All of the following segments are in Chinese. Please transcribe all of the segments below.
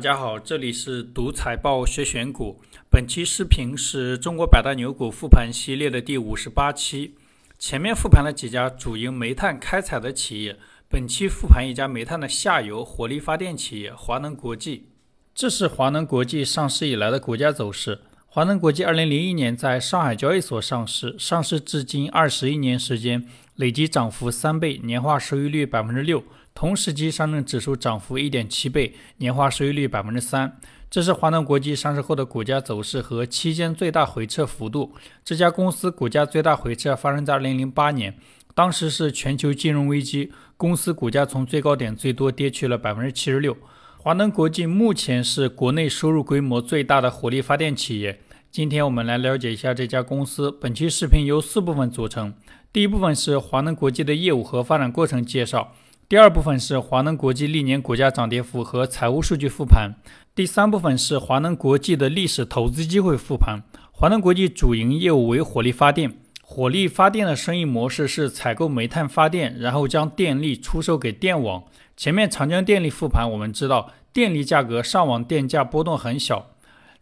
大家好，这里是读财报学选股。本期视频是中国百大牛股复盘系列的第五十八期。前面复盘了几家主营煤炭开采的企业，本期复盘一家煤炭的下游火力发电企业华能国际。这是华能国际上市以来的股价走势。华能国际二零零一年在上海交易所上市，上市至今二十一年时间，累计涨幅三倍，年化收益率百分之六。同时期上证指数涨幅一点七倍，年化收益率百分之三。这是华能国际上市后的股价走势和期间最大回撤幅度。这家公司股价最大回撤发生在二零零八年，当时是全球金融危机，公司股价从最高点最多跌去了百分之七十六。华能国际目前是国内收入规模最大的火力发电企业。今天我们来了解一下这家公司。本期视频由四部分组成，第一部分是华能国际的业务和发展过程介绍。第二部分是华能国际历年股价涨跌幅和财务数据复盘，第三部分是华能国际的历史投资机会复盘。华能国际主营业务为火力发电，火力发电的生意模式是采购煤炭发电，然后将电力出售给电网。前面长江电力复盘，我们知道电力价格上网电价波动很小，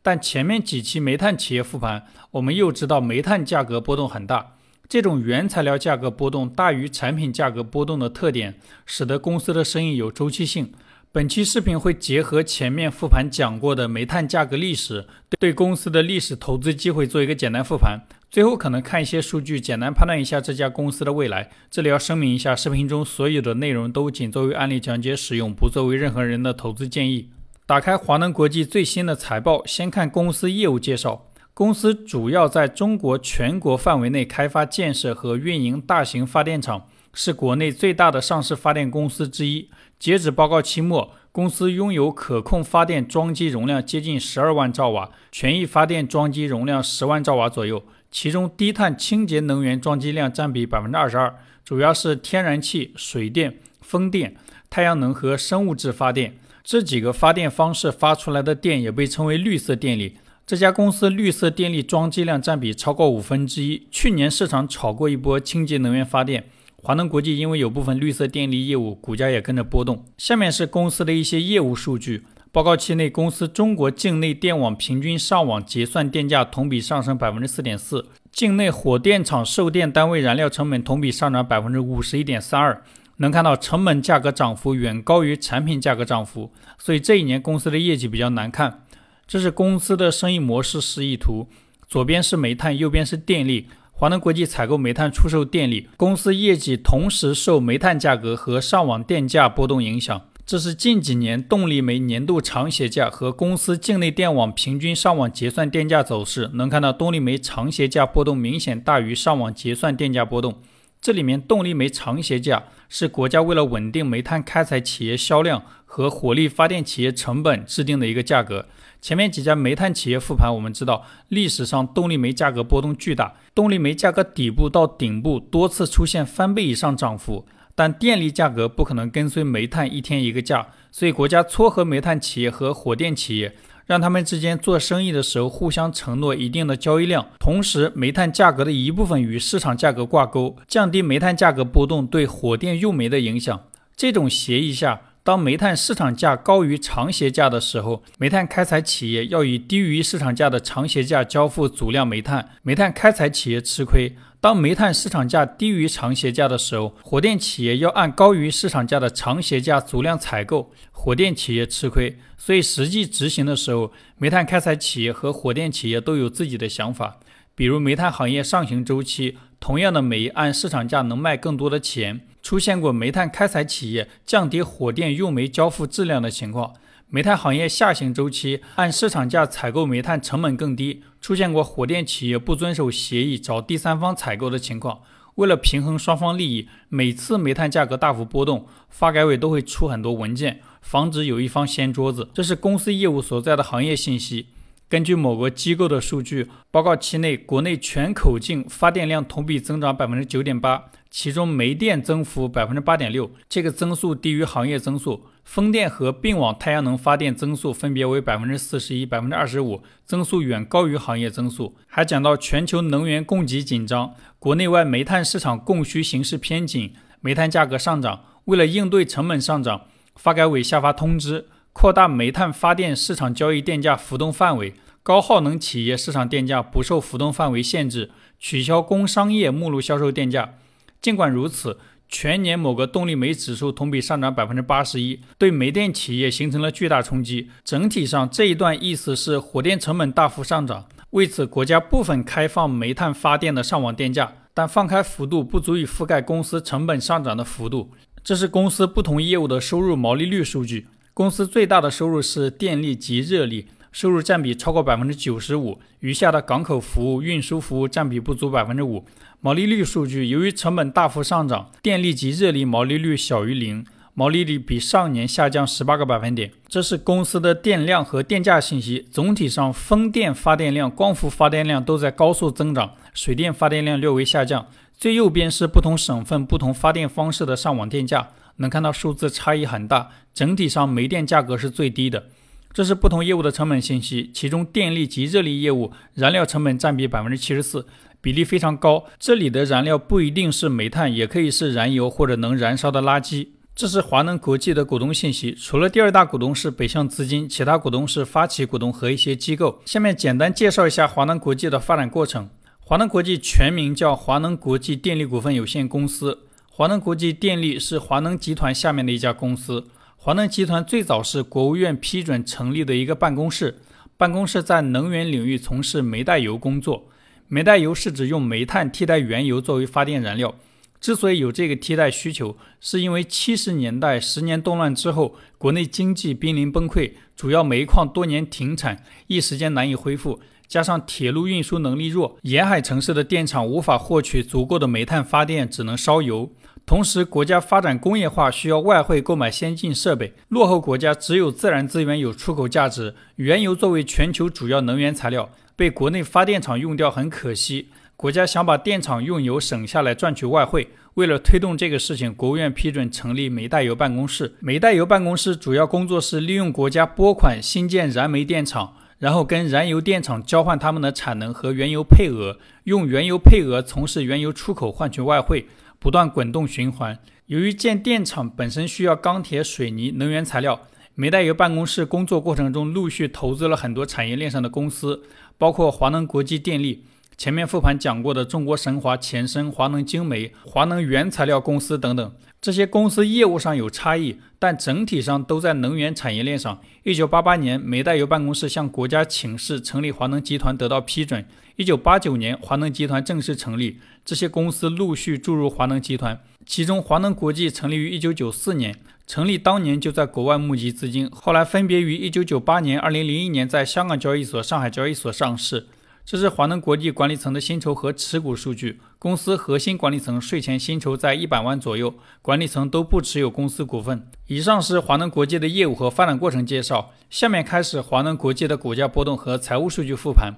但前面几期煤炭企业复盘，我们又知道煤炭价格波动很大。这种原材料价格波动大于产品价格波动的特点，使得公司的生意有周期性。本期视频会结合前面复盘讲过的煤炭价格历史，对公司的历史投资机会做一个简单复盘。最后可能看一些数据，简单判断一下这家公司的未来。这里要声明一下，视频中所有的内容都仅作为案例讲解使用，不作为任何人的投资建议。打开华能国际最新的财报，先看公司业务介绍。公司主要在中国全国范围内开发、建设和运营大型发电厂，是国内最大的上市发电公司之一。截止报告期末，公司拥有可控发电装机容量接近十二万兆瓦，权益发电装机容量十万兆瓦左右，其中低碳清洁能源装机量占比百分之二十二，主要是天然气、水电、风电、太阳能和生物质发电。这几个发电方式发出来的电也被称为绿色电力。这家公司绿色电力装机量占比超过五分之一。去年市场炒过一波清洁能源发电，华能国际因为有部分绿色电力业务，股价也跟着波动。下面是公司的一些业务数据。报告期内，公司中国境内电网平均上网结算电价同比上升百分之四点四，境内火电厂售电单位燃料成本同比上涨百分之五十一点三二。能看到成本价格涨幅远高于产品价格涨幅，所以这一年公司的业绩比较难看。这是公司的生意模式示意图，左边是煤炭，右边是电力。华能国际采购煤炭，出售电力，公司业绩同时受煤炭价格和上网电价波动影响。这是近几年动力煤年度长协价和公司境内电网平均上网结算电价走势。能看到动力煤长协价波动明显大于上网结算电价波动。这里面动力煤长协价是国家为了稳定煤炭开采企业销量和火力发电企业成本制定的一个价格。前面几家煤炭企业复盘，我们知道历史上动力煤价格波动巨大，动力煤价格底部到顶部多次出现翻倍以上涨幅，但电力价格不可能跟随煤炭一天一个价，所以国家撮合煤炭企业和火电企业，让他们之间做生意的时候互相承诺一定的交易量，同时煤炭价格的一部分与市场价格挂钩，降低煤炭价格波动对火电用煤的影响。这种协议下。当煤炭市场价高于长协价的时候，煤炭开采企业要以低于市场价的长协价交付足量煤炭，煤炭开采企业吃亏；当煤炭市场价低于长协价的时候，火电企业要按高于市场价的长协价足量采购，火电企业吃亏。所以实际执行的时候，煤炭开采企业和火电企业都有自己的想法。比如煤炭行业上行周期，同样的煤按市场价能卖更多的钱。出现过煤炭开采企业降低火电用煤交付质量的情况。煤炭行业下行周期，按市场价采购煤炭成本更低。出现过火电企业不遵守协议找第三方采购的情况。为了平衡双方利益，每次煤炭价格大幅波动，发改委都会出很多文件，防止有一方掀桌子。这是公司业务所在的行业信息。根据某个机构的数据，报告期内国内全口径发电量同比增长百分之九点八。其中煤电增幅百分之八点六，这个增速低于行业增速。风电和并网太阳能发电增速分别为百分之四十一、百分之二十五，增速远高于行业增速。还讲到全球能源供给紧张，国内外煤炭市场供需形势偏紧，煤炭价格上涨。为了应对成本上涨，发改委下发通知。扩大煤炭发电市场交易电价浮动范围，高耗能企业市场电价不受浮动范围限制，取消工商业目录销售电价。尽管如此，全年某个动力煤指数同比上涨百分之八十一，对煤电企业形成了巨大冲击。整体上，这一段意思是火电成本大幅上涨，为此国家部分开放煤炭发电的上网电价，但放开幅度不足以覆盖公司成本上涨的幅度。这是公司不同业务的收入毛利率数据。公司最大的收入是电力及热力，收入占比超过百分之九十五，余下的港口服务、运输服务占比不足百分之五。毛利率数据，由于成本大幅上涨，电力及热力毛利率小于零，毛利率比上年下降十八个百分点。这是公司的电量和电价信息。总体上，风电发电量、光伏发电量都在高速增长，水电发电量略微下降。最右边是不同省份、不同发电方式的上网电价。能看到数字差异很大，整体上煤电价格是最低的。这是不同业务的成本信息，其中电力及热力业务燃料成本占比百分之七十四，比例非常高。这里的燃料不一定是煤炭，也可以是燃油或者能燃烧的垃圾。这是华能国际的股东信息，除了第二大股东是北向资金，其他股东是发起股东和一些机构。下面简单介绍一下华能国际的发展过程。华能国际全名叫华能国际电力股份有限公司。华能国际电力是华能集团下面的一家公司。华能集团最早是国务院批准成立的一个办公室，办公室在能源领域从事煤带油工作。煤带油是指用煤炭替代原油作为发电燃料。之所以有这个替代需求，是因为七十年代十年动乱之后，国内经济濒临崩溃，主要煤矿多年停产，一时间难以恢复。加上铁路运输能力弱，沿海城市的电厂无法获取足够的煤炭发电，只能烧油。同时，国家发展工业化需要外汇购买先进设备，落后国家只有自然资源有出口价值，原油作为全球主要能源材料，被国内发电厂用掉很可惜。国家想把电厂用油省下来赚取外汇，为了推动这个事情，国务院批准成立煤带油办公室。煤带油办公室主要工作是利用国家拨款新建燃煤电厂。然后跟燃油电厂交换他们的产能和原油配额，用原油配额从事原油出口换取外汇，不断滚动循环。由于建电厂本身需要钢铁、水泥、能源材料，煤代油办公室工作过程中陆续投资了很多产业链上的公司，包括华能国际电力。前面复盘讲过的中国神华、前身华能精煤、华能原材料公司等等，这些公司业务上有差异，但整体上都在能源产业链上。一九八八年，煤代油办公室向国家请示成立华能集团，得到批准。一九八九年，华能集团正式成立，这些公司陆续注入华能集团。其中，华能国际成立于一九九四年，成立当年就在国外募集资金，后来分别于一九九八年、二零零一年在香港交易所、上海交易所上市。这是华能国际管理层的薪酬和持股数据。公司核心管理层税前薪酬在一百万左右，管理层都不持有公司股份。以上是华能国际的业务和发展过程介绍。下面开始华能国际的股价波动和财务数据复盘。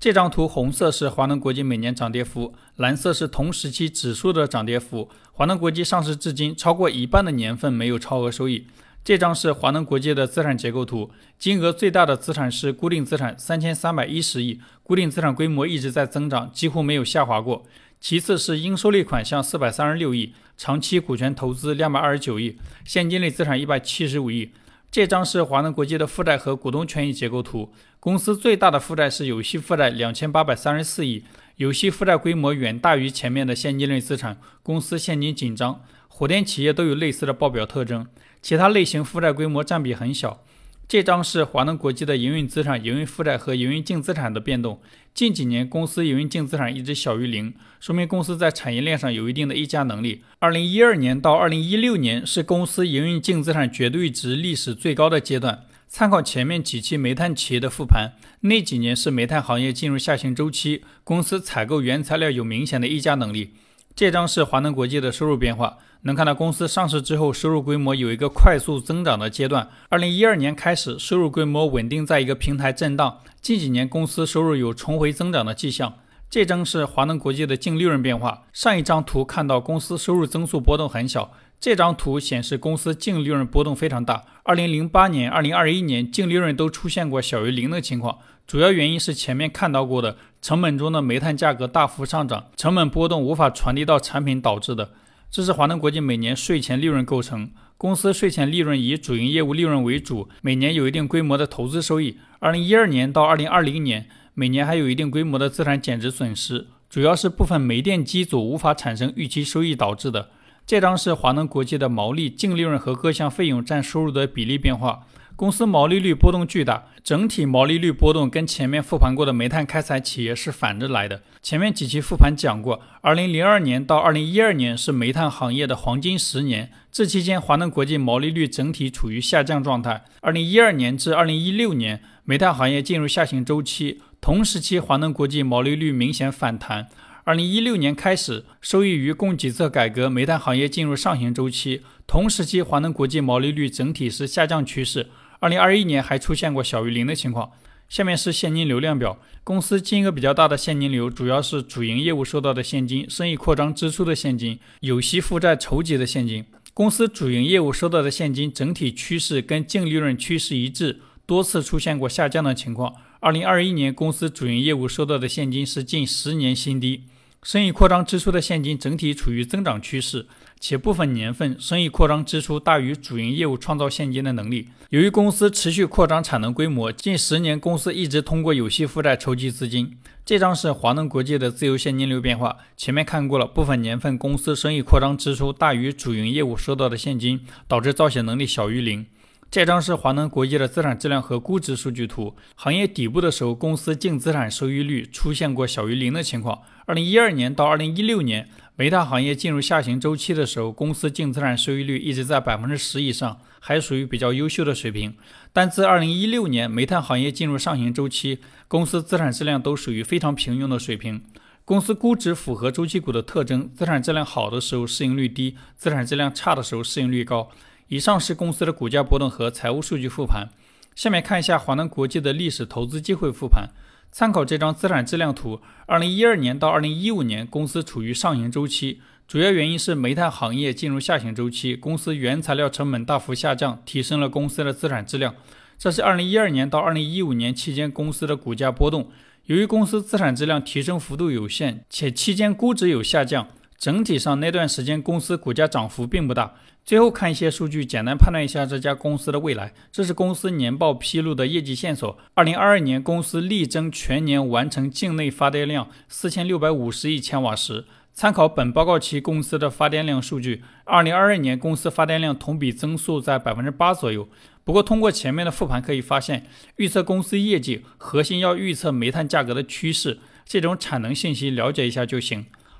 这张图红色是华能国际每年涨跌幅，蓝色是同时期指数的涨跌幅。华能国际上市至今超过一半的年份没有超额收益。这张是华能国际的资产结构图，金额最大的资产是固定资产三千三百一十亿，固定资产规模一直在增长，几乎没有下滑过。其次是应收类款项四百三十六亿，长期股权投资两百二十九亿，现金类资产一百七十五亿。这张是华能国际的负债和股东权益结构图，公司最大的负债是有息负债两千八百三十四亿，有息负债规模远大于前面的现金类资产，公司现金紧张。火电企业都有类似的报表特征。其他类型负债规模占比很小。这张是华能国际的营运资产、营运负债和营运净资产的变动。近几年公司营运净资产一直小于零，说明公司在产业链上有一定的议价能力。二零一二年到二零一六年是公司营运净资产绝对值历史最高的阶段。参考前面几期煤炭企业的复盘，那几年是煤炭行业进入下行周期，公司采购原材料有明显的议价能力。这张是华能国际的收入变化。能看到公司上市之后，收入规模有一个快速增长的阶段。二零一二年开始，收入规模稳定在一个平台震荡。近几年，公司收入有重回增长的迹象。这张是华能国际的净利润变化。上一张图看到公司收入增速波动很小，这张图显示公司净利润波动非常大。二零零八年、二零二一年净利润都出现过小于零的情况，主要原因是前面看到过的成本中的煤炭价格大幅上涨，成本波动无法传递到产品导致的。这是华能国际每年税前利润构成。公司税前利润以主营业务利润为主，每年有一定规模的投资收益。二零一二年到二零二零年，每年还有一定规模的资产减值损失，主要是部分煤电机组无法产生预期收益导致的。这张是华能国际的毛利、净利润和各项费用占收入的比例变化。公司毛利率波动巨大，整体毛利率波动跟前面复盘过的煤炭开采企业是反着来的。前面几期复盘讲过，二零零二年到二零一二年是煤炭行业的黄金十年，这期间华能国际毛利率整体处于下降状态。二零一二年至二零一六年，煤炭行业进入下行周期，同时期华能国际毛利率明显反弹。二零一六年开始，受益于供给侧改革，煤炭行业进入上行周期，同时期华能国际毛利率整体是下降趋势。二零二一年还出现过小于零的情况。下面是现金流量表。公司金额比较大的现金流，主要是主营业务收到的现金、生意扩张支出的现金、有息负债筹集的现金。公司主营业务收到的现金整体趋势跟净利润趋势一致，多次出现过下降的情况。二零二一年，公司主营业务收到的现金是近十年新低。生意扩张支出的现金整体处于增长趋势，且部分年份生意扩张支出大于主营业务创造现金的能力。由于公司持续扩张产能规模，近十年公司一直通过有息负债筹集资金。这张是华能国际的自由现金流变化，前面看过了，部分年份公司生意扩张支出大于主营业务收到的现金，导致造血能力小于零。这张是华能国际的资产质量和估值数据图。行业底部的时候，公司净资产收益率出现过小于零的情况。二零一二年到二零一六年，煤炭行业进入下行周期的时候，公司净资产收益率一直在百分之十以上，还属于比较优秀的水平。但自二零一六年煤炭行业进入上行周期，公司资产质量都属于非常平庸的水平。公司估值符合周期股的特征：资产质量好的时候市盈率低，资产质量差的时候市盈率高。以上是公司的股价波动和财务数据复盘。下面看一下华能国际的历史投资机会复盘。参考这张资产质量图，二零一二年到二零一五年，公司处于上行周期，主要原因是煤炭行业进入下行周期，公司原材料成本大幅下降，提升了公司的资产质量。这是二零一二年到二零一五年期间公司的股价波动。由于公司资产质量提升幅度有限，且期间估值有下降。整体上那段时间公司股价涨幅并不大。最后看一些数据，简单判断一下这家公司的未来。这是公司年报披露的业绩线索。二零二二年公司力争全年完成境内发电量四千六百五十亿千瓦时。参考本报告期公司的发电量数据，二零二二年公司发电量同比增速在百分之八左右。不过通过前面的复盘可以发现，预测公司业绩核心要预测煤炭价格的趋势，这种产能信息了解一下就行。